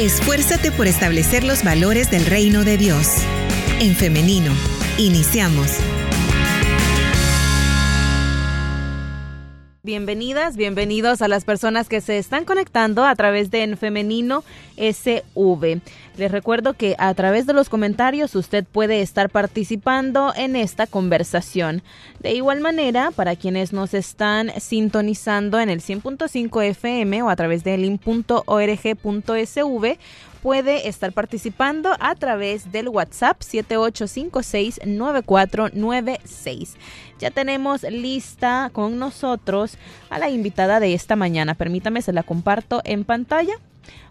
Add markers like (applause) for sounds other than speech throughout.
Esfuérzate por establecer los valores del reino de Dios. En femenino, iniciamos. Bienvenidas, bienvenidos a las personas que se están conectando a través de En Femenino SV. Les recuerdo que a través de los comentarios usted puede estar participando en esta conversación. De igual manera, para quienes nos están sintonizando en el 100.5 FM o a través de link.org.sv, puede estar participando a través del WhatsApp 78569496. Ya tenemos lista con nosotros a la invitada de esta mañana. Permítame, se la comparto en pantalla.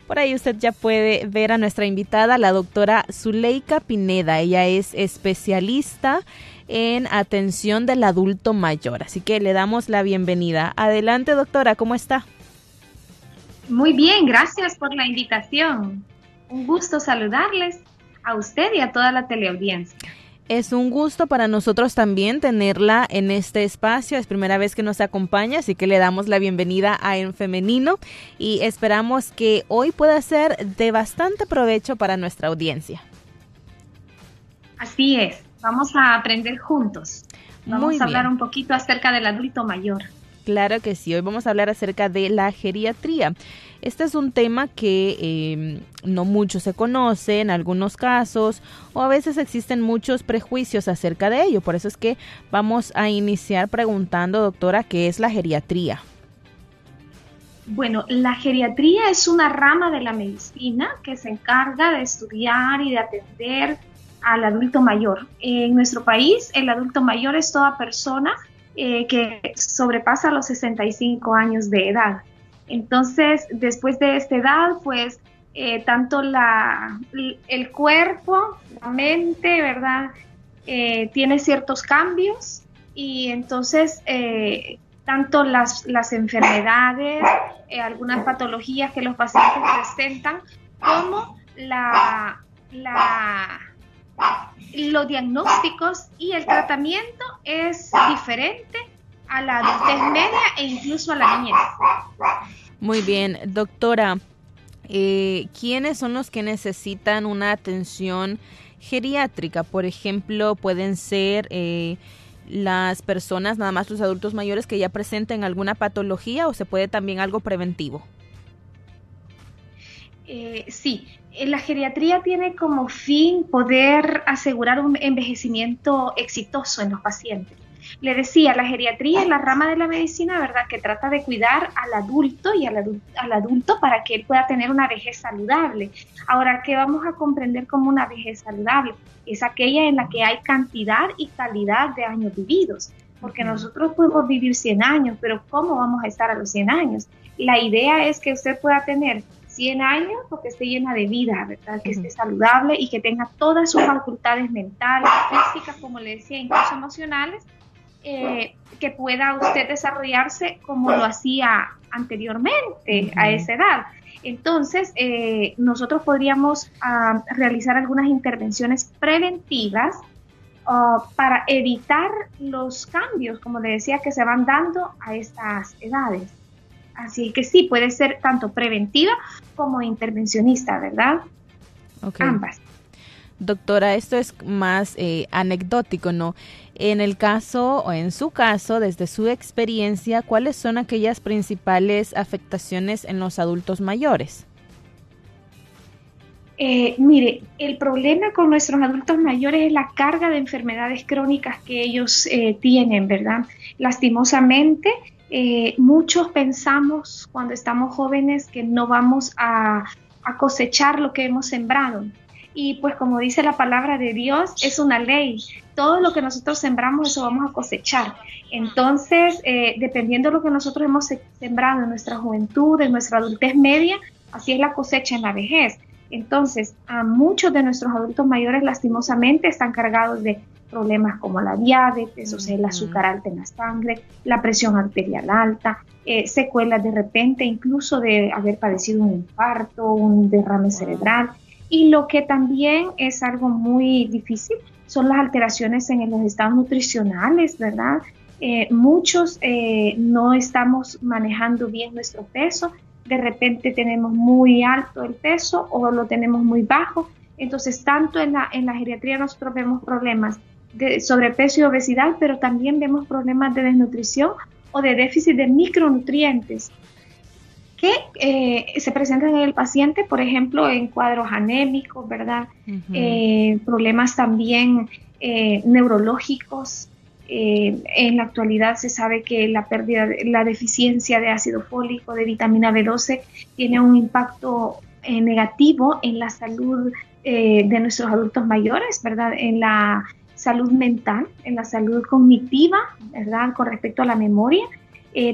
Por ahí usted ya puede ver a nuestra invitada, la doctora Zuleika Pineda. Ella es especialista en atención del adulto mayor. Así que le damos la bienvenida. Adelante, doctora, ¿cómo está? Muy bien, gracias por la invitación. Un gusto saludarles a usted y a toda la teleaudiencia. Es un gusto para nosotros también tenerla en este espacio. Es primera vez que nos acompaña, así que le damos la bienvenida a En Femenino y esperamos que hoy pueda ser de bastante provecho para nuestra audiencia. Así es, vamos a aprender juntos. Vamos a hablar un poquito acerca del adulto mayor. Claro que sí, hoy vamos a hablar acerca de la geriatría. Este es un tema que em, no mucho se conoce en algunos casos o a veces existen muchos prejuicios acerca de ello. Por eso es que vamos a iniciar preguntando, doctora, ¿qué es la geriatría? Bueno, la geriatría es una rama de la medicina que se encarga de estudiar y de atender al adulto mayor. En nuestro país, el adulto mayor es toda persona eh, que sobrepasa los 65 años de edad. Entonces, después de esta edad, pues eh, tanto la, el cuerpo, la mente, ¿verdad? Eh, tiene ciertos cambios y entonces tanto las, las enfermedades, algunas patologías que los pacientes presentan, como la, la los diagnósticos y el tratamiento es diferente a la adultez media e incluso a la niñez. Muy bien, doctora, eh, ¿quiénes son los que necesitan una atención geriátrica? Por ejemplo, pueden ser eh, las personas, nada más los adultos mayores que ya presenten alguna patología o se puede también algo preventivo. Eh, sí, la geriatría tiene como fin poder asegurar un envejecimiento exitoso en los pacientes. Le decía, la geriatría es la rama de la medicina, ¿verdad?, que trata de cuidar al adulto y al, adulto, para que él pueda tener una vejez saludable. Ahora, ¿qué vamos a comprender como una vejez saludable? Es aquella en la que hay cantidad y calidad de años vividos porque nosotros podemos vivir 100 años, pero ¿cómo vamos a estar a los 100 años? La idea es que usted pueda tener 100 años porque esté llena de vida, ¿verdad? Que esté saludable y que tenga todas sus facultades mentales, físicas, como le decía, incluso emocionales, eh, que pueda usted desarrollarse como lo hacía anteriormente a esa edad. Entonces, eh, nosotros podríamos ah, realizar algunas intervenciones preventivas ah, para evitar los cambios, como le decía, que se van dando a estas edades. Así que sí, puede ser tanto preventiva como intervencionista, ¿verdad? Ambas. Doctora, esto es más eh, anecdótico, ¿no? En el caso o en su caso, desde su experiencia, ¿cuáles son aquellas principales afectaciones en los adultos mayores? Eh, mire, el problema con nuestros adultos mayores es la carga de enfermedades crónicas que ellos eh, tienen, ¿verdad? Lastimosamente, eh, muchos pensamos cuando estamos jóvenes que no vamos a, cosechar lo que hemos sembrado. Y pues como dice la palabra de Dios, es una ley. Todo lo que nosotros sembramos, eso vamos a cosechar. Entonces, eh, dependiendo de lo que nosotros hemos sembrado en nuestra juventud, en nuestra adultez media, así es la cosecha en la vejez. Entonces, a muchos de nuestros adultos mayores lastimosamente están cargados de problemas como la diabetes, o sea, el azúcar alta en la sangre, la presión arterial alta, eh, secuelas de repente incluso de haber padecido un infarto, un derrame cerebral. Y lo que también es algo muy difícil son las alteraciones en los estados nutricionales, ¿verdad? Eh, muchos eh, no estamos manejando bien nuestro peso de repente tenemos muy alto el peso o lo tenemos muy bajo. Entonces, tanto en la, en la geriatría nosotros vemos problemas de sobrepeso y obesidad, pero también vemos problemas de desnutrición o de déficit de micronutrientes que eh, se presentan en el paciente, por ejemplo, en cuadros anémicos, ¿verdad? Eh, problemas también eh, neurológicos. en la actualidad se sabe que la pérdida, la deficiencia de ácido fólico, de vitamina B12, tiene un impacto negativo en la salud de nuestros adultos mayores, ¿verdad? En la salud mental, en la salud cognitiva, ¿verdad? Con respecto a la memoria,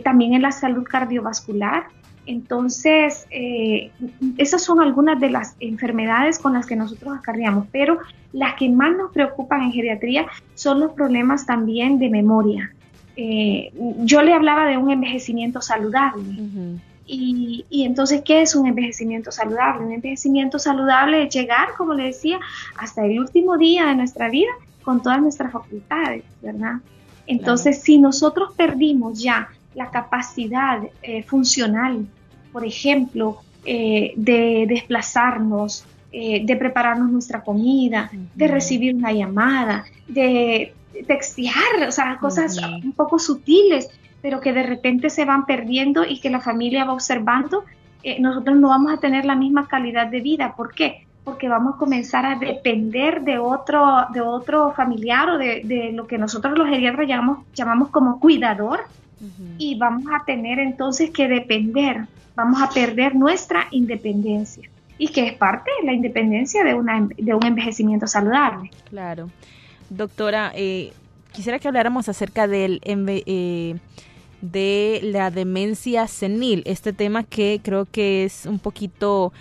también en la salud cardiovascular, entonces, eh, esas son algunas de las enfermedades con las que nosotros acarreamos, pero las que más nos preocupan en geriatría son los problemas también de memoria. Eh, yo le hablaba de un envejecimiento saludable. y, y, entonces, ¿qué es un envejecimiento saludable? Un envejecimiento saludable es llegar, como le decía, hasta el último día de nuestra vida con todas nuestras facultades, ¿verdad? Entonces, si nosotros perdimos ya la capacidad eh, funcional, por ejemplo, eh, de desplazarnos, eh, de prepararnos nuestra comida, de recibir una llamada, de textear, o sea, cosas un poco sutiles, pero que de repente se van perdiendo y que la familia va observando, nosotros no vamos a tener la misma calidad de vida. ¿Por qué? Porque vamos a comenzar a depender de otro, de otro familiar o de, de lo que nosotros los geriatras llamamos, llamamos como cuidador, y vamos a tener entonces que depender, vamos a perder nuestra independencia y que es parte de la independencia de, una, de un envejecimiento saludable. Claro. Doctora, eh, quisiera que habláramos acerca del, eh, de la demencia senil, este tema que creo que es un poquito,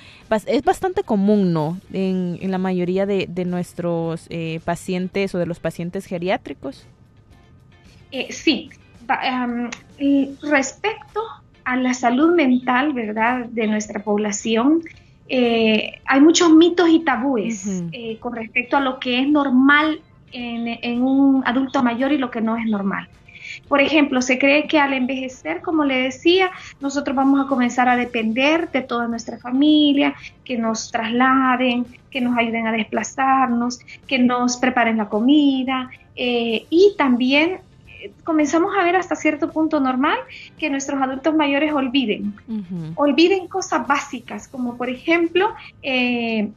es bastante común, ¿no? En, la mayoría de, nuestros eh, pacientes o de los pacientes geriátricos. sí, respecto a la salud mental, ¿verdad?, de nuestra población, eh, hay muchos mitos y tabúes eh, con respecto a lo que es normal en, un adulto mayor y lo que no es normal. Por ejemplo, se cree que al envejecer, como le decía, nosotros vamos a comenzar a depender de toda nuestra familia, que nos trasladen, que nos ayuden a desplazarnos, que nos preparen la comida eh, y también comenzamos a ver hasta cierto punto normal que nuestros adultos mayores olviden. Olviden cosas básicas, como por ejemplo, eh,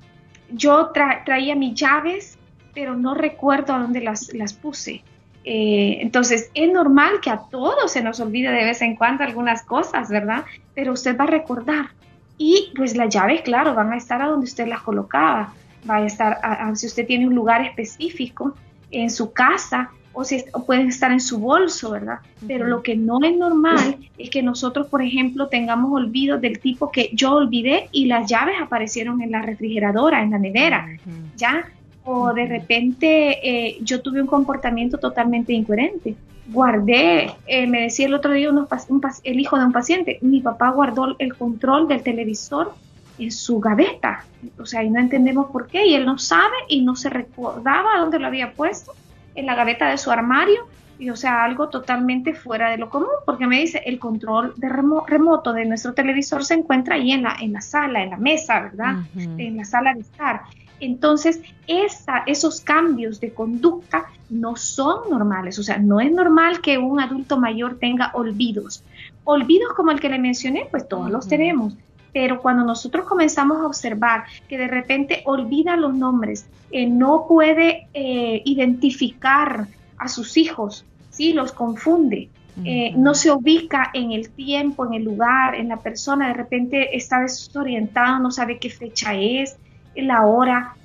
yo traía mis llaves, pero no recuerdo a dónde las, puse. Eh, entonces, es normal que a todos se nos olvide de vez en cuando algunas cosas, ¿verdad? Pero usted va a recordar. Y pues las llaves, claro, van a estar a donde usted las colocaba. Va a estar, si usted tiene un lugar específico en su casa, o, si, pueden estar en su bolso, ¿verdad? Pero lo que no es normal es que nosotros, por ejemplo, tengamos olvidos del tipo que yo olvidé y las llaves aparecieron en la refrigeradora, en la nevera, ¿ya? O de repente eh, yo tuve un comportamiento totalmente incoherente. Guardé, eh, me decía el otro día el hijo de un paciente, mi papá guardó el control del televisor en su gaveta. O sea, y no entendemos por qué, y él no sabe y no se recordaba dónde lo había puesto en la gaveta de su armario y o sea, algo totalmente fuera de lo común, porque me dice, el control de remoto de nuestro televisor se encuentra ahí en la, en la sala, en la mesa, ¿verdad? En la sala de estar. Entonces, esa, esos cambios de conducta no son normales, o sea, no es normal que un adulto mayor tenga olvidos. Olvidos como el que le mencioné, pues todos los tenemos, pero cuando nosotros comenzamos a observar que de repente olvida los nombres, eh, no puede eh, identificar a sus hijos, ¿sí? los confunde, eh, no se ubica en el tiempo, en el lugar, en la persona, de repente está desorientado, no sabe qué fecha es, la hora.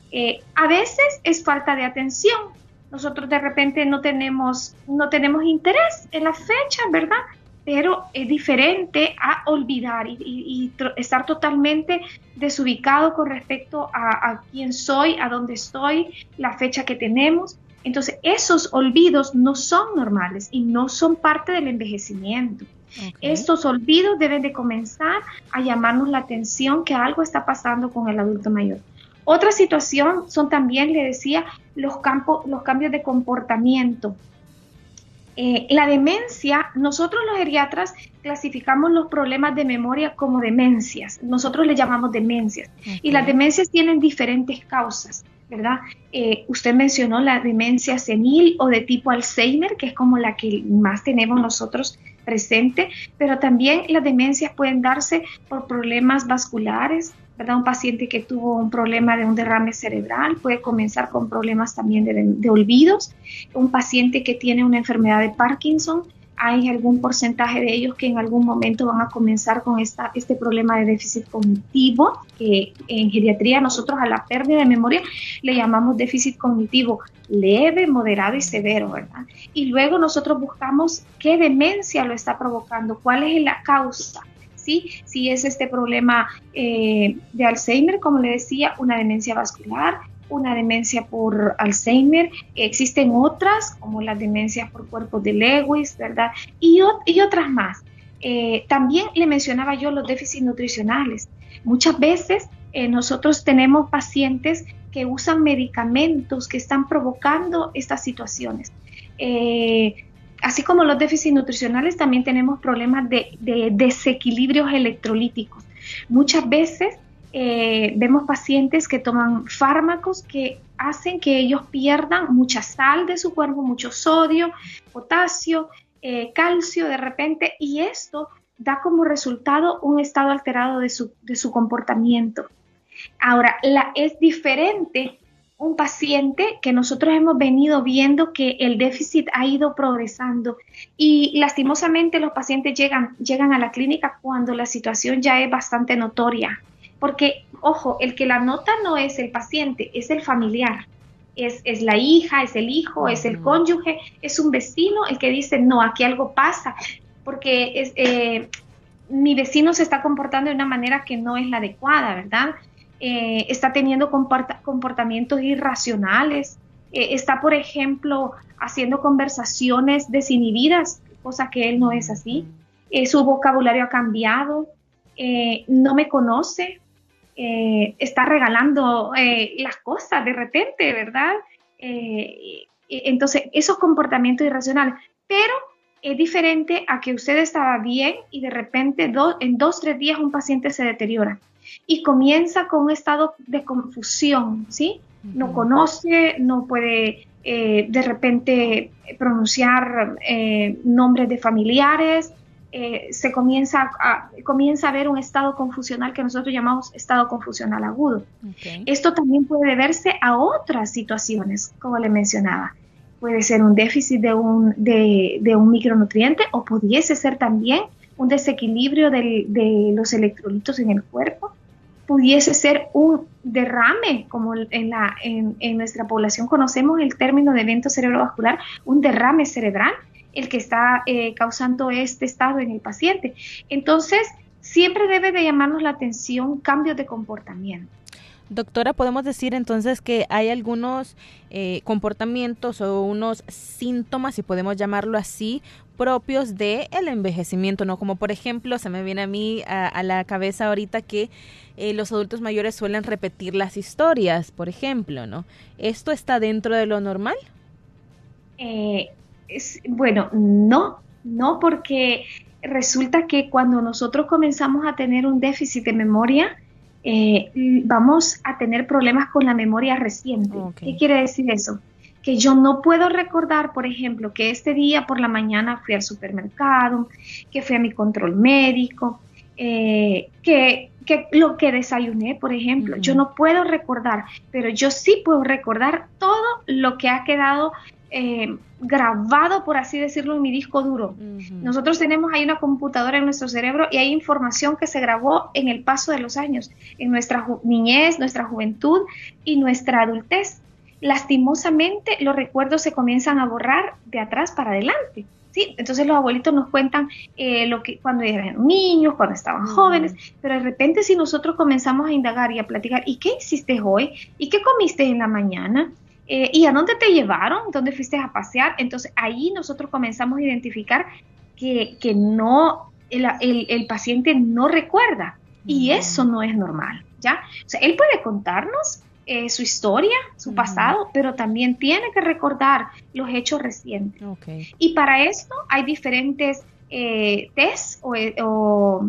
a veces es falta de atención. Nosotros de repente no tenemos, no tenemos interés en la fecha, ¿verdad? pero es diferente a olvidar y, estar totalmente desubicado con respecto a, quién soy, a dónde estoy, la fecha que tenemos. Entonces, esos olvidos no son normales y no son parte del envejecimiento. Estos olvidos deben de comenzar a llamarnos la atención que algo está pasando con el adulto mayor. Otra situación son también, le decía, los, campos, los cambios de comportamiento Eh, la demencia, nosotros los geriatras clasificamos los problemas de memoria como demencias. Nosotros le llamamos demencias. Y las demencias tienen diferentes causas, ¿verdad? Eh, usted mencionó la demencia senil o de tipo Alzheimer, que es como la que más tenemos nosotros presente, pero también las demencias pueden darse por problemas vasculares, ¿verdad? Un paciente que tuvo un problema de un derrame cerebral puede comenzar con problemas también de, olvidos. Un paciente que tiene una enfermedad de Parkinson, hay algún porcentaje de ellos que en algún momento van a comenzar con esta, este problema de déficit cognitivo, que en geriatría nosotros a la pérdida de memoria le llamamos déficit cognitivo leve, moderado y severo, ¿verdad? Y luego nosotros buscamos qué demencia lo está provocando, cuál es la causa. ¿sí? Si es este problema eh, de Alzheimer, como le decía, una demencia vascular, una demencia por Alzheimer, existen otras, como las demencias por cuerpos de Lewis, ¿verdad? Y, y otras más. Eh, también le mencionaba yo los déficits nutricionales. Muchas veces eh, nosotros tenemos pacientes que usan medicamentos que están provocando estas situaciones así como los déficits nutricionales, también tenemos problemas de, desequilibrios electrolíticos. Muchas veces eh, vemos pacientes que toman fármacos que hacen que ellos pierdan mucha sal de su cuerpo, mucho sodio, potasio, eh, calcio de repente, y esto da como resultado un estado alterado de su, de su comportamiento. Ahora, la, es diferente un paciente que nosotros hemos venido viendo que el déficit ha ido progresando y lastimosamente los pacientes llegan, llegan a la clínica cuando la situación ya es bastante notoria. Porque, ojo, el que la nota no es el paciente, es el familiar. Es, es, la hija, es el hijo, es el cónyuge, es un vecino el que dice, no, aquí algo pasa, porque es, eh, mi vecino se está comportando de una manera que no es la adecuada, ¿verdad? Eh, está teniendo comportamientos irracionales, eh, está, por ejemplo, haciendo conversaciones desinhibidas, cosa que él no es así, su vocabulario ha cambiado, no me conoce, está regalando las cosas de repente, ¿verdad? entonces, esos comportamientos irracionales, pero es diferente a que usted estaba bien y de repente en dos, tres días un paciente se deteriora y comienza con un estado de confusión, ¿sí? No conoce, no puede eh, de repente pronunciar eh, nombres de familiares, eh, se comienza a, comienza a ver un estado confusional que nosotros llamamos estado confusional agudo. Esto también puede deberse a otras situaciones, como le mencionaba. Puede ser un déficit de un, de, de un micronutriente o pudiese ser también un desequilibrio de los electrolitos en el cuerpo pudiese ser un derrame, como en, la, en, nuestra población conocemos el término de evento cerebrovascular, un derrame cerebral, el que está eh, causando este estado en el paciente. Entonces, siempre debe de llamarnos la atención cambios de comportamiento. Doctora, podemos decir entonces que hay algunos eh, comportamientos o unos síntomas, si podemos llamarlo así, propios del el envejecimiento, ¿no? Como por ejemplo, se me viene a mí a, la cabeza ahorita que eh, los adultos mayores suelen repetir las historias, por ejemplo, ¿no? ¿Esto está dentro de lo normal? Eh, es, bueno, no, no porque resulta que cuando nosotros comenzamos a tener un déficit de memoria, eh, vamos a tener problemas con la memoria reciente. ¿Qué quiere decir eso? Que yo no puedo recordar, por ejemplo, que este día por la mañana fui al supermercado, que fui a mi control médico, eh, que, lo que desayuné, por ejemplo. Yo no puedo recordar, pero yo sí puedo recordar todo lo que ha quedado eh, grabado, por así decirlo, en mi disco duro. Nosotros tenemos ahí una computadora en nuestro cerebro y hay información que se grabó en el paso de los años, en nuestra niñez, nuestra juventud y nuestra adultez. Lastimosamente, los recuerdos se comienzan a borrar de atrás para adelante. ¿sí? Entonces los abuelitos nos cuentan eh, lo que cuando eran niños, cuando estaban jóvenes, pero de repente si nosotros comenzamos a indagar y a platicar, ¿y qué hiciste hoy? ¿Y qué comiste en la mañana? Eh, ¿Y a dónde te llevaron? ¿Dónde fuiste a pasear? Entonces ahí nosotros comenzamos a identificar que, no, el, paciente no recuerda y eso no es normal, ¿ya? O sea, él puede contarnos eh, su historia, su pasado, pero también tiene que recordar los hechos recientes. Y para esto hay diferentes eh, tests o,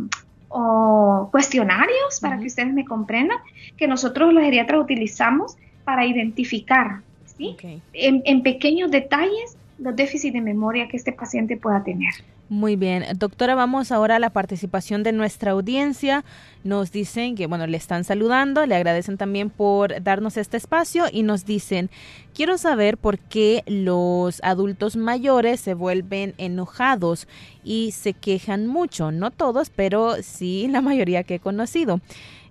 cuestionarios, para que ustedes me comprendan, que nosotros los geriatras utilizamos para identificar ¿sí? en pequeños detalles los déficits de memoria que este paciente pueda tener. Muy bien, doctora, vamos ahora a la participación de nuestra audiencia. Nos dicen que, bueno, le están saludando, le agradecen también por darnos este espacio y nos dicen, quiero saber por qué los adultos mayores se vuelven enojados y se quejan mucho, no todos, pero sí la mayoría que he conocido.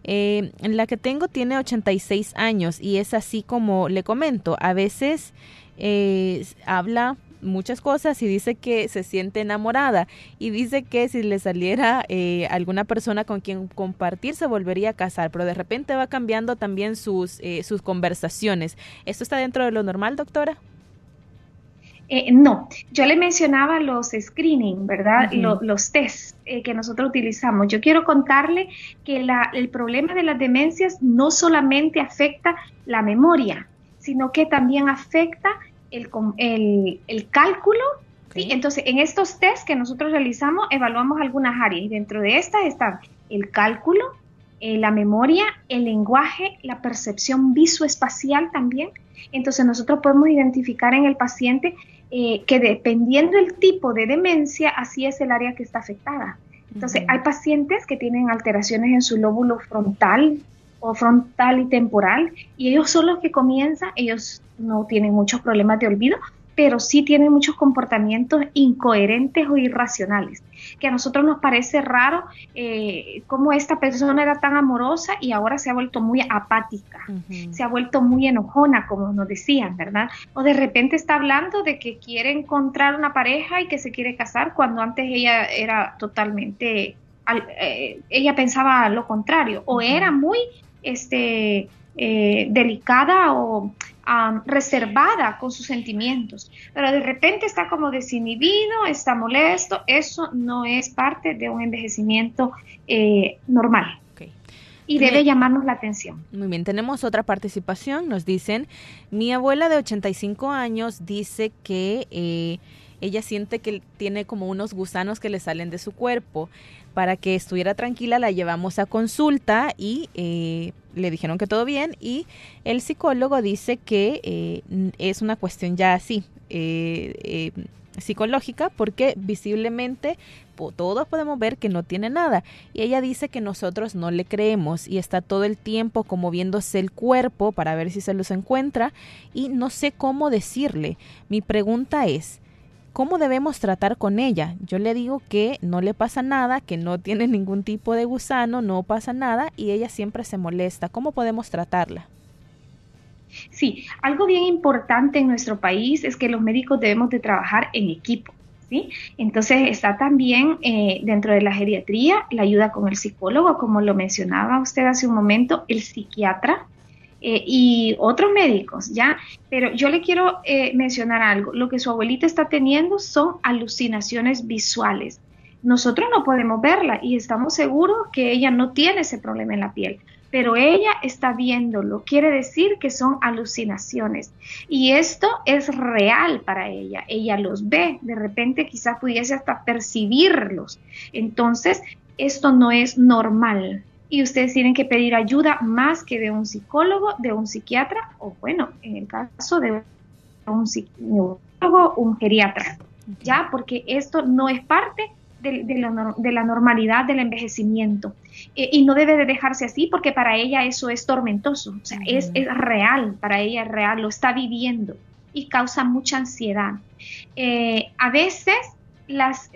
Eh, la que tengo tiene 86 años y es así como le comento, a veces eh, habla muchas cosas y dice que se siente enamorada y dice que si le saliera eh, alguna persona con quien compartir se volvería a casar, pero de repente va cambiando también sus, eh, sus conversaciones. ¿Esto está dentro de lo normal, doctora? Eh, no, yo le mencionaba los screening, ¿verdad? los tests que nosotros utilizamos. Yo quiero contarle que la, el problema de las demencias no solamente afecta la memoria, sino que también afecta el, el, cálculo. Entonces, en estos test que nosotros realizamos, evaluamos algunas áreas y dentro de estas están el cálculo, eh, la memoria, el lenguaje, la percepción visoespacial también. Entonces, nosotros podemos identificar en el paciente eh, que dependiendo del tipo de demencia, así es el área que está afectada. Entonces, hay pacientes que tienen alteraciones en su lóbulo frontal, o frontal y temporal, y ellos son los que comienzan, ellos no tienen muchos problemas de olvido, pero sí tienen muchos comportamientos incoherentes o irracionales, que a nosotros nos parece raro eh, cómo esta persona era tan amorosa y ahora se ha vuelto muy apática, se ha vuelto muy enojona, como nos decían, ¿verdad? O de repente está hablando de que quiere encontrar una pareja y que se quiere casar cuando antes ella era totalmente, eh, ella pensaba lo contrario, o era muy este, eh, delicada o reservada con sus sentimientos, pero de repente está como desinhibido, está molesto, eso no es parte de un envejecimiento eh, normal. Y debe llamarnos la atención. Muy bien, tenemos otra participación. Nos dicen, mi abuela de 85 años dice que eh, ella siente que tiene como unos gusanos que le salen de su cuerpo para que estuviera tranquila la llevamos a consulta y eh, le dijeron que todo bien y el psicólogo dice que eh, es una cuestión ya así eh, psicológica porque visiblemente todos podemos ver que no tiene nada y ella dice que nosotros no le creemos y está todo el tiempo como viéndose el cuerpo para ver si se los encuentra y no sé cómo decirle. Mi pregunta es, ¿Cómo debemos tratar con ella? Yo le digo que no le pasa nada, que no tiene ningún tipo de gusano, no pasa nada y ella siempre se molesta. ¿Cómo podemos tratarla? Sí, algo bien importante en nuestro país es que los médicos debemos de trabajar en equipo. ¿Sí? Entonces está también eh, dentro de la geriatría la ayuda con el psicólogo, como lo mencionaba usted hace un momento, el psiquiatra, eh, y otros médicos, ¿ya? Pero yo le quiero eh, mencionar algo. Lo que su abuelita está teniendo son alucinaciones visuales. Nosotros no podemos verla y estamos seguros que ella no tiene ese problema en la piel, pero ella está viéndolo. Quiere decir que son alucinaciones. Y esto es real para ella. Ella los ve. De repente quizás pudiese hasta percibirlos. Entonces, esto no es normal y ustedes tienen que pedir ayuda más que de un psicólogo, de un psiquiatra o bueno, en el caso de un psicólogo, un geriatra, ¿ya? Porque esto no es parte de, la, normalidad del envejecimiento eh, y no debe de dejarse así porque para ella eso es tormentoso, o sea, es, real, para ella es real, lo está viviendo y causa mucha ansiedad. Eh, a veces las,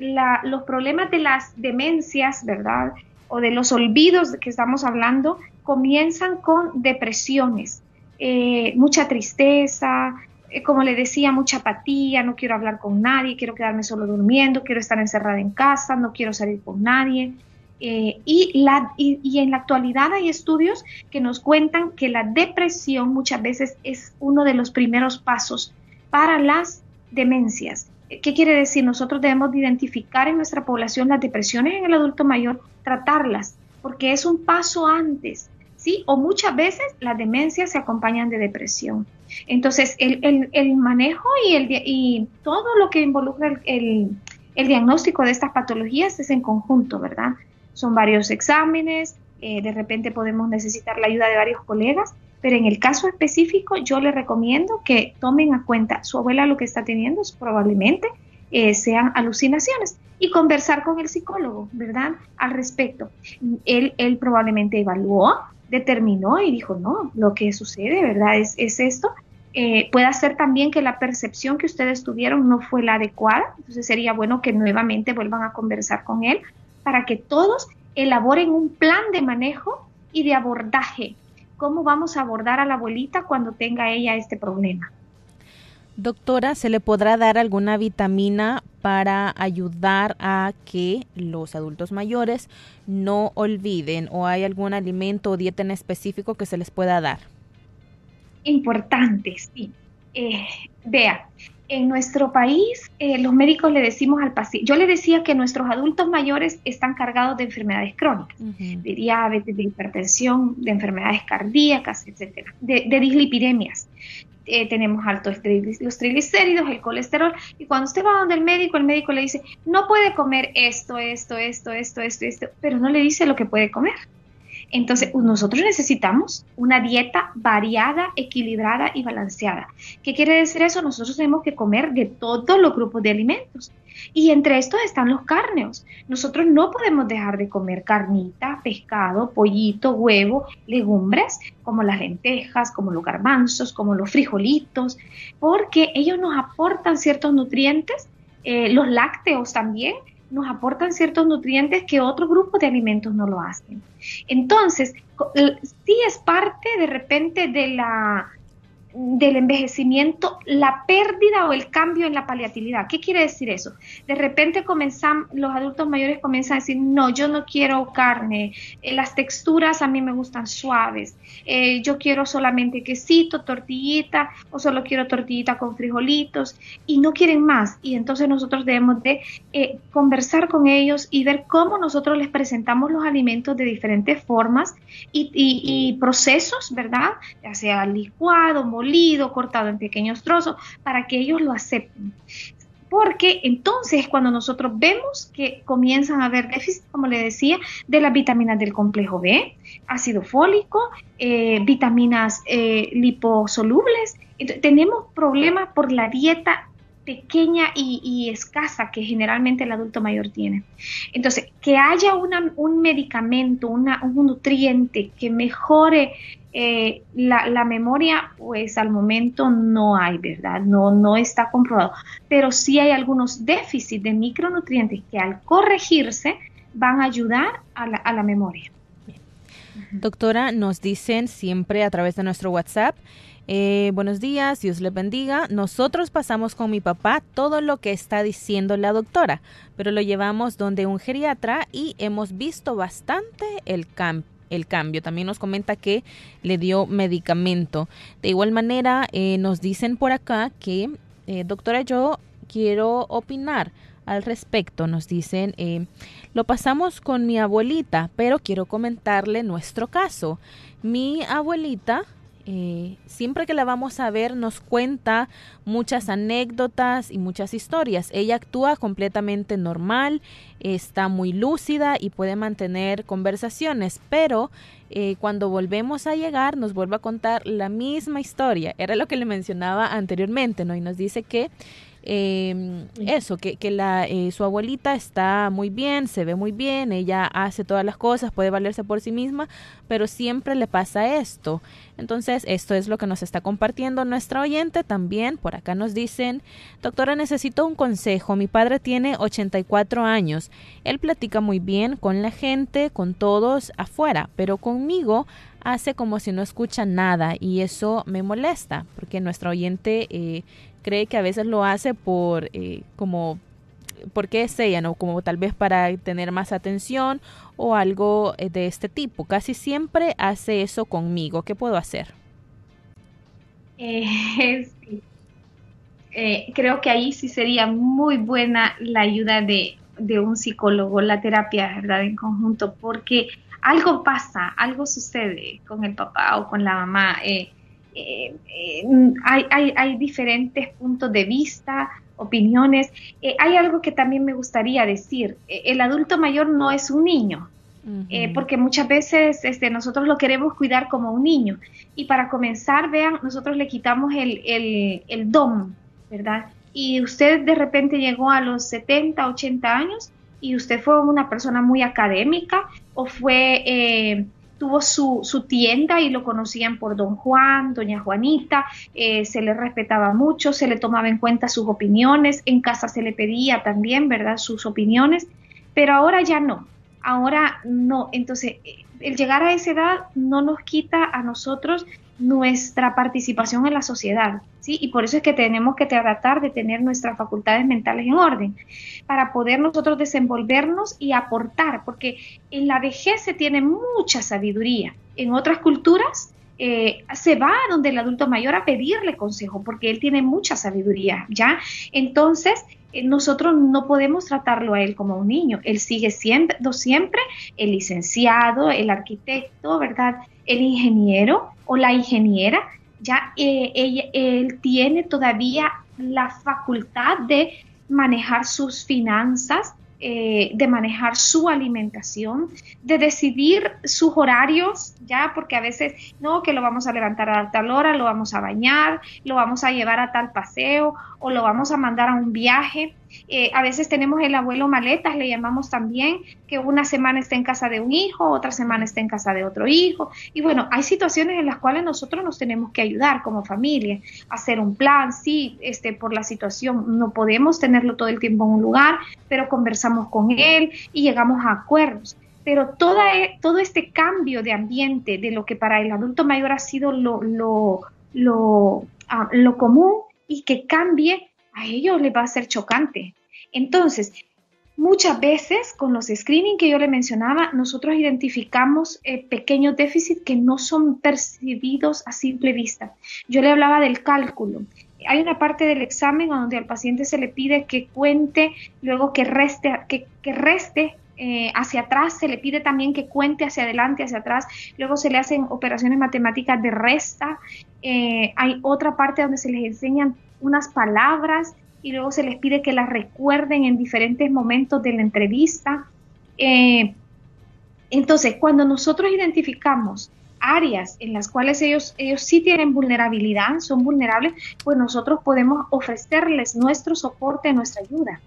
los problemas de las demencias, ¿verdad? O de los olvidos que estamos hablando comienzan con depresiones, eh, mucha tristeza, eh, como le decía, mucha apatía, no quiero hablar con nadie, quiero quedarme solo durmiendo, quiero estar encerrada en casa, no quiero salir con nadie. Eh, y, la, y, en la actualidad hay estudios que nos cuentan que la depresión muchas veces es uno de los primeros pasos para las demencias. ¿Qué quiere decir? Nosotros debemos identificar en nuestra población las depresiones en el adulto mayor, tratarlas, porque es un paso antes. ¿sí? O muchas veces las demencias se acompañan de depresión. Entonces, el, el, manejo y, el, y todo lo que involucra el, el, diagnóstico de estas patologías es en conjunto, ¿verdad? Son varios exámenes, eh, de repente podemos necesitar la ayuda de varios colegas, pero en el caso específico yo le recomiendo que tomen a cuenta su abuela lo que está teniendo probablemente eh, sean alucinaciones y conversar con el psicólogo, ¿verdad? Al respecto. Él, él probablemente evaluó, determinó y dijo, no, lo que sucede, ¿verdad? Es, es esto. Eh, puede ser también que la percepción que ustedes tuvieron no fue la adecuada, entonces sería bueno que nuevamente vuelvan a conversar con él para que todos elaboren un plan de manejo y de abordaje. ¿Cómo vamos a abordar a la abuelita cuando tenga ella este problema? Doctora, ¿se le podrá dar alguna vitamina para ayudar a que los adultos mayores no olviden o hay algún alimento o dieta en específico que se les pueda dar? Importante, sí. Eh, vea, en nuestro país eh, los médicos le decimos al paciente, yo le decía que nuestros adultos mayores están cargados de enfermedades crónicas, de diabetes, de hipertensión, de enfermedades cardíacas, etcétera, de, de dislipidemias. Eh, tenemos altos los triglicéridos, el colesterol, y cuando usted va donde el médico, el médico le dice, no puede comer esto, esto, esto, esto, esto, esto, pero no le dice lo que puede comer. Entonces, nosotros necesitamos una dieta variada, equilibrada y balanceada. ¿Qué quiere decir eso? Nosotros tenemos que comer de todos los grupos de alimentos. Y entre estos están los cárneos. Nosotros no podemos dejar de comer carnita, pescado, pollito, huevo, legumbres, como las lentejas, como los garbanzos, como los frijolitos, porque ellos nos aportan ciertos nutrientes, eh, los lácteos también, nos aportan ciertos nutrientes que otros grupos de alimentos no lo hacen. Entonces, sí es parte de repente de la del envejecimiento la pérdida o el cambio en la paliatividad. ¿Qué quiere decir eso? De repente comenzan, los adultos mayores comienzan a decir, no, yo no quiero carne, eh, las texturas a mí me gustan suaves, eh, yo quiero solamente quesito, tortillita, o solo quiero tortillita con frijolitos, y no quieren más. Y entonces nosotros debemos de eh, conversar con ellos y ver cómo nosotros les presentamos los alimentos de diferentes formas y, y procesos, ¿verdad? Ya sea licuado, molido, cortado en pequeños trozos, para que ellos lo acepten. Porque entonces cuando nosotros vemos que comienzan a haber déficit, como le decía, de las vitaminas del complejo B, ácido fólico, eh, vitaminas eh, liposolubles, tenemos problemas por la dieta pequeña y, escasa que generalmente el adulto mayor tiene. Entonces, que haya un medicamento, un nutriente que mejore eh, la, memoria, pues al momento no hay, ¿verdad? No, no está comprobado. Pero sí hay algunos déficits de micronutrientes que al corregirse van a ayudar a la, a la memoria. Doctora, nos dicen siempre a través de nuestro WhatsApp eh, buenos días, Dios le bendiga. Nosotros pasamos con mi papá todo lo que está diciendo la doctora, pero lo llevamos donde un geriatra y hemos visto bastante el, el cambio. También nos comenta que le dio medicamento. De igual manera, eh, nos dicen por acá que, eh, doctora, yo quiero opinar al respecto. Nos dicen, lo pasamos con mi abuelita, pero quiero comentarle nuestro caso. Mi abuelita eh, siempre que la vamos a ver nos cuenta muchas anécdotas y muchas historias. Ella actúa completamente normal, está muy lúcida y puede mantener conversaciones, pero eh, cuando volvemos a llegar nos vuelve a contar la misma historia. Era lo que le mencionaba anteriormente, ¿no? Y nos dice que eh, eso, que, que la, eh, su abuelita está muy bien, se ve muy bien, ella hace todas las cosas, puede valerse por sí misma, pero siempre le pasa esto. Entonces, esto es lo que nos está compartiendo nuestra oyente también. Por acá nos dicen, doctora, necesito un consejo. Mi padre tiene 84 años. Él platica muy bien con la gente, con todos afuera, pero conmigo hace como si no escucha nada y eso me molesta porque nuestra oyente eh, cree que a veces lo hace por eh, como porque es ella, ¿no? Como tal vez para tener más atención o algo eh, de este tipo. Casi siempre hace eso conmigo. ¿Qué puedo hacer? Eh, (laughs) creo que ahí sí sería muy buena la ayuda de, de un psicólogo, la terapia, ¿verdad? En conjunto, porque algo pasa, algo sucede con el papá o con la mamá. Eh, eh, hay, hay, hay, diferentes puntos de vista, opiniones. hay algo que también me gustaría decir. el adulto mayor no es un niño. porque muchas veces este, nosotros lo queremos cuidar como un niño. Y para comenzar, vean, nosotros le quitamos el, el, el don, ¿verdad? Y usted de repente llegó a los 70, 80 años y usted fue una persona muy académica o fue, eh, tuvo su, su, tienda y lo conocían por don Juan, doña Juanita, eh, se le respetaba mucho, se le tomaba en cuenta sus opiniones, en casa se le pedía también, ¿verdad?, sus opiniones, pero ahora ya no, ahora no, entonces el llegar a esa edad no nos quita a nosotros nuestra participación en la sociedad, ¿sí? Y por eso es que tenemos que tratar de tener nuestras facultades mentales en orden, para poder nosotros desenvolvernos y aportar, porque en la vejez se tiene mucha sabiduría. En otras culturas eh, se va donde el adulto mayor a pedirle consejo, porque él tiene mucha sabiduría, ¿ya? Entonces, eh, nosotros no podemos tratarlo a él como un niño, él sigue siendo siempre el licenciado, el arquitecto, ¿verdad? El ingeniero, o la ingeniera, ya eh, él tiene todavía la facultad de manejar sus finanzas, eh, de manejar su alimentación, de decidir sus horarios, ya, porque a veces, no, que lo vamos a levantar a tal hora, lo vamos a bañar, lo vamos a llevar a tal paseo o lo vamos a mandar a un viaje. Eh, a veces tenemos el abuelo maletas, le llamamos también, que una semana está en casa de un hijo, otra semana está en casa de otro hijo. Y bueno, hay situaciones en las cuales nosotros nos tenemos que ayudar como familia, hacer un plan, sí, este, por la situación no podemos tenerlo todo el tiempo en un lugar, pero conversamos con él y llegamos a acuerdos. Pero toda, e, todo este cambio de ambiente, de lo que para el adulto mayor ha sido lo, lo, lo, ah, lo común y que cambie a ellos les va a ser chocante. Entonces, muchas veces con los screening que yo le mencionaba, nosotros identificamos eh, pequeños déficits que no son percibidos a simple vista. Yo le hablaba del cálculo. Hay una parte del examen donde al paciente se le pide que cuente, luego que reste, que, reste eh, hacia atrás, se le pide también que cuente hacia adelante, hacia atrás, luego se le hacen operaciones matemáticas de resta, eh, hay otra parte donde se les enseñan unas palabras y luego se les pide que las recuerden en diferentes momentos de la entrevista. Eh, entonces, cuando nosotros identificamos áreas en las cuales ellos, ellos sí tienen vulnerabilidad, son vulnerables, pues nosotros podemos ofrecerles nuestro soporte, nuestra ayuda,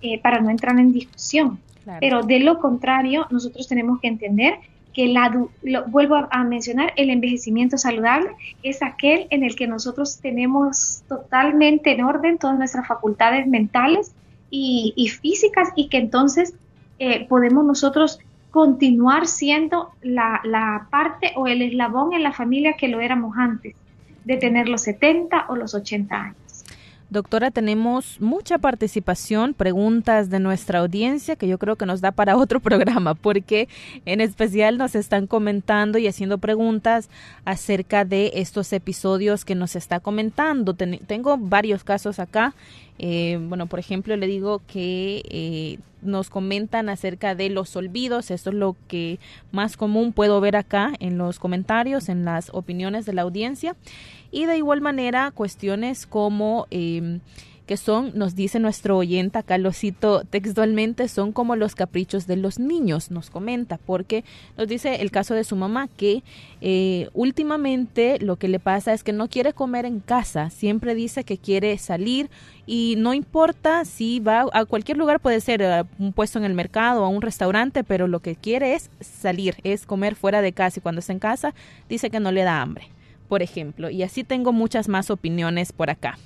eh, para no entrar en discusión. Pero de lo contrario, nosotros tenemos que entender que la, lo, vuelvo a, mencionar, el envejecimiento saludable es aquel en el que nosotros tenemos totalmente en orden todas nuestras facultades mentales y, físicas y que entonces eh, podemos nosotros continuar siendo la, la, parte o el eslabón en la familia que lo éramos antes de tener los 70 o los 80 años. Doctora, tenemos mucha participación, preguntas de nuestra audiencia que yo creo que nos da para (laughs) otro programa, porque en especial nos están comentando y haciendo preguntas acerca de estos episodios que nos está comentando. tengo varios casos acá. Eh, bueno, por ejemplo, le digo que eh, nos comentan acerca de los olvidos. Esto es lo que más común puedo ver acá en los comentarios, en las opiniones de la audiencia. Y de igual manera, cuestiones como... Eh, que son, nos dice nuestro lo cito textualmente, son como los caprichos de los niños, nos comenta, porque nos dice el caso de su mamá, que eh, últimamente lo que le pasa es que no quiere comer en casa, siempre dice que quiere salir y no importa si va a cualquier lugar, puede ser eh, un puesto en el mercado o a un restaurante, pero lo que quiere es salir, es comer fuera de casa y cuando está en casa dice que no le da hambre por ejemplo. Y así tengo muchas más opiniones por acá.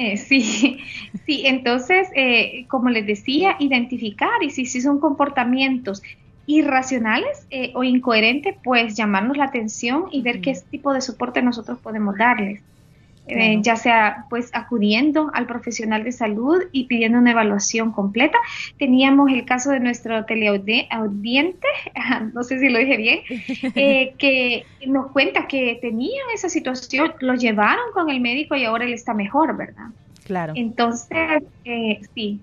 Eh, sí, (laughs) sí, entonces, eh, como les decía, identificar y si, si son comportamientos irracionales eh, o incoherentes, pues llamarnos la atención y ver qué tipo de soporte nosotros podemos darles. Eh, ya sea pues acudiendo al profesional de salud y pidiendo una evaluación completa. Teníamos el caso de nuestro teleaudiente, (laughs) no sé si lo dije bien, (laughs) eh, que nos cuenta que tenían esa situación, lo llevaron con el médico y ahora él está mejor, ¿verdad? Claro. Entonces, eh, sí.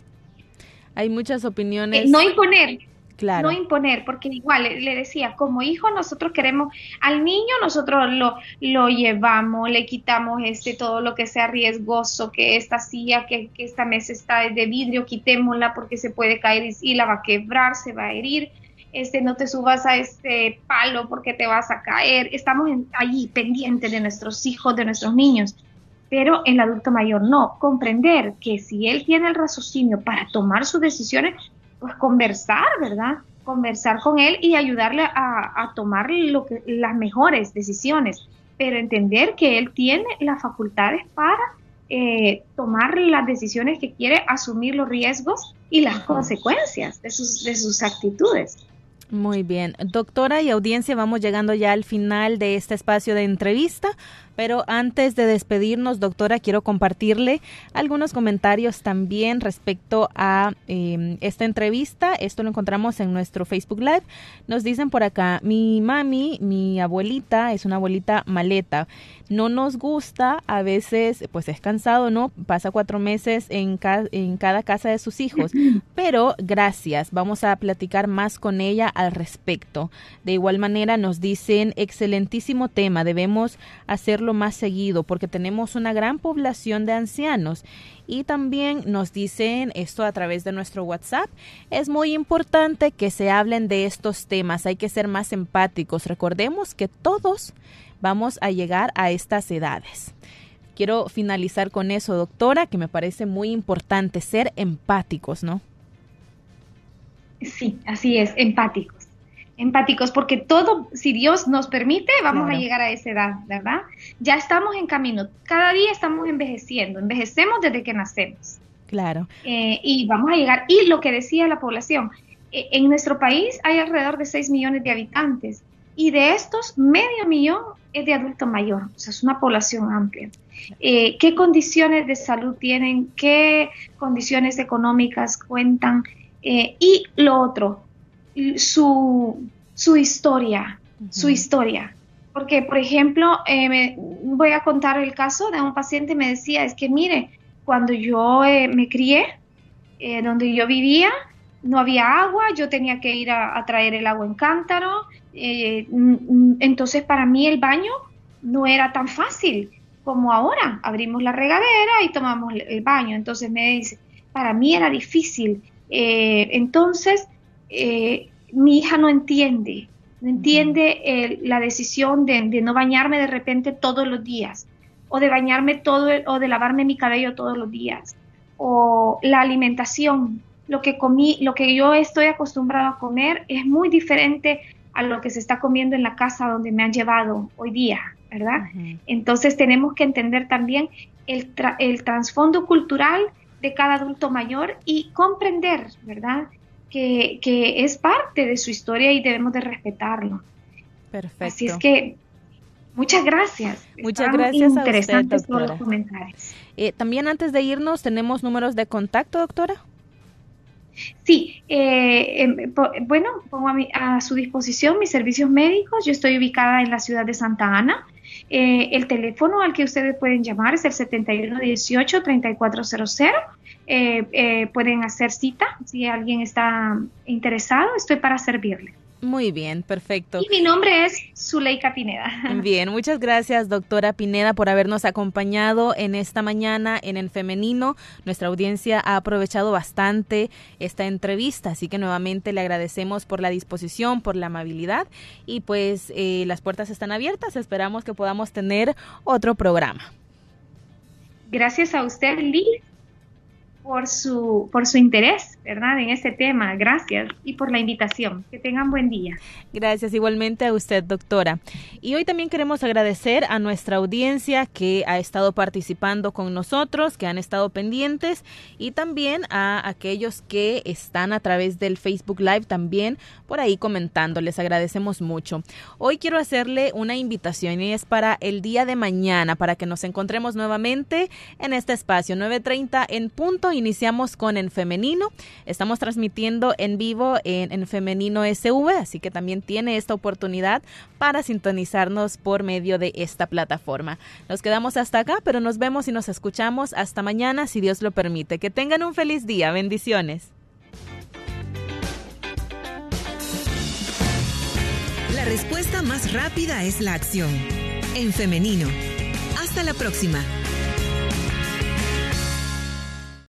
Hay muchas opiniones. no imponer, no imponer, porque igual le, decía, como hijo nosotros queremos al niño, nosotros lo, lo llevamos, le quitamos este todo lo que sea riesgoso, que esta silla, que, esta mesa está de vidrio, quitémosla porque se puede caer y, la va a quebrar, se va a herir. Este, no te subas a este palo porque te vas a caer. Estamos allí pendientes de nuestros hijos, de nuestros niños. Pero el adulto mayor no, comprender que si él tiene el raciocinio para tomar sus decisiones, pues conversar, ¿verdad? Conversar con él y ayudarle a, tomar lo que, las mejores decisiones, pero entender que él tiene las facultades para eh, tomar las decisiones que quiere, asumir los riesgos y las consecuencias de sus, de sus actitudes. Muy bien. Doctora y audiencia, vamos llegando ya al final de este espacio de entrevista. Pero antes de despedirnos, doctora, quiero compartirle algunos comentarios también respecto a em, esta entrevista. Esto lo encontramos en nuestro Facebook Live. Nos dicen por acá, mi mami, mi abuelita, es una abuelita maleta. No nos gusta, a veces, pues es cansado, ¿no? Pasa cuatro meses en, en cada casa de sus hijos. (laughs) Pero gracias, vamos a platicar más con ella al respecto. De igual manera nos dicen, excelentísimo tema, debemos hacerlo más seguido porque tenemos una gran población de ancianos y también nos dicen esto a través de nuestro WhatsApp. Es muy importante que se hablen de estos temas, hay que ser más empáticos. Recordemos que todos vamos a llegar a estas edades. Quiero finalizar con eso, doctora, que me parece muy importante ser empáticos, ¿no? Sí, así es, empático empáticos, porque todo, si Dios nos permite, vamos a llegar a esa edad, ¿verdad? Ya estamos en camino, cada día estamos envejeciendo, envejecemos desde que nacemos. Claro. Eh, y vamos a llegar, y lo que decía la población, eh, en nuestro país hay alrededor de 6 millones de habitantes, y de estos, medio millón es de adulto mayor, o sea, es una población amplia. Eh, ¿Qué condiciones de salud tienen? ¿Qué condiciones económicas cuentan? Y lo otro, su, su historia, su historia. Porque, por ejemplo, eh, voy a contar el caso de un paciente me decía, es que mire, cuando yo eh, me crié, eh, donde yo vivía, no había agua, yo tenía que ir a, traer el agua en cántaro, entonces para mí el baño no era tan fácil como ahora. Abrimos la regadera y tomamos el baño. Entonces me dice, para mí era difícil. Entonces, eh, mi hija no entiende, no entiende la decisión de, no bañarme de repente todos los días, o de bañarme todo, o de lavarme mi cabello todos los días, o la alimentación, lo que comí, lo que yo estoy acostumbrado a comer es muy diferente a lo que se está comiendo en la casa donde me han llevado hoy día, ¿verdad? Entonces tenemos que entender también el, el trasfondo cultural de cada adulto mayor y comprender, ¿verdad? que, es parte de su historia y debemos de respetarlo. Perfecto. Así es que muchas gracias. Muchas gracias interesantes a usted, los comentarios. Eh, también antes de irnos, ¿tenemos números de contacto, doctora? Sí, eh, em, bueno, pongo a, su disposición mis servicios médicos. Yo estoy ubicada en la ciudad de Santa Ana. Eh, el teléfono al que ustedes pueden llamar es el 7118-3400 eh, eh, pueden hacer cita si alguien está interesado. Estoy para servirle. Muy bien, perfecto. Y mi nombre es Zuleika Pineda. (laughs) Bien, muchas gracias, doctora Pineda, por habernos acompañado en esta mañana en el femenino. Nuestra audiencia ha aprovechado bastante esta entrevista, así que nuevamente le agradecemos por la disposición, por la amabilidad y pues eh, las puertas están abiertas. Esperamos que podamos tener otro programa. Gracias a usted, Liz por su, por su interés, ¿verdad? En este tema. Gracias y por la invitación. Que tengan buen día. Gracias igualmente a usted, doctora. Y hoy también queremos agradecer a nuestra audiencia que ha estado participando con nosotros, que han estado pendientes y también a aquellos que están a través del Facebook Live también por ahí comentando. Les agradecemos mucho. Hoy quiero hacerle una invitación y es para el día de mañana, para que nos encontremos nuevamente en este espacio 9.30 en punto iniciamos con En Femenino. Estamos transmitiendo en vivo en, Femenino SV, así que también tiene esta oportunidad para sintonizarnos por medio de esta plataforma. Nos quedamos hasta acá, pero nos vemos y nos escuchamos hasta mañana, si Dios lo permite. Que tengan un feliz día. Bendiciones. La respuesta más rápida es la acción. En femenino. Hasta la próxima.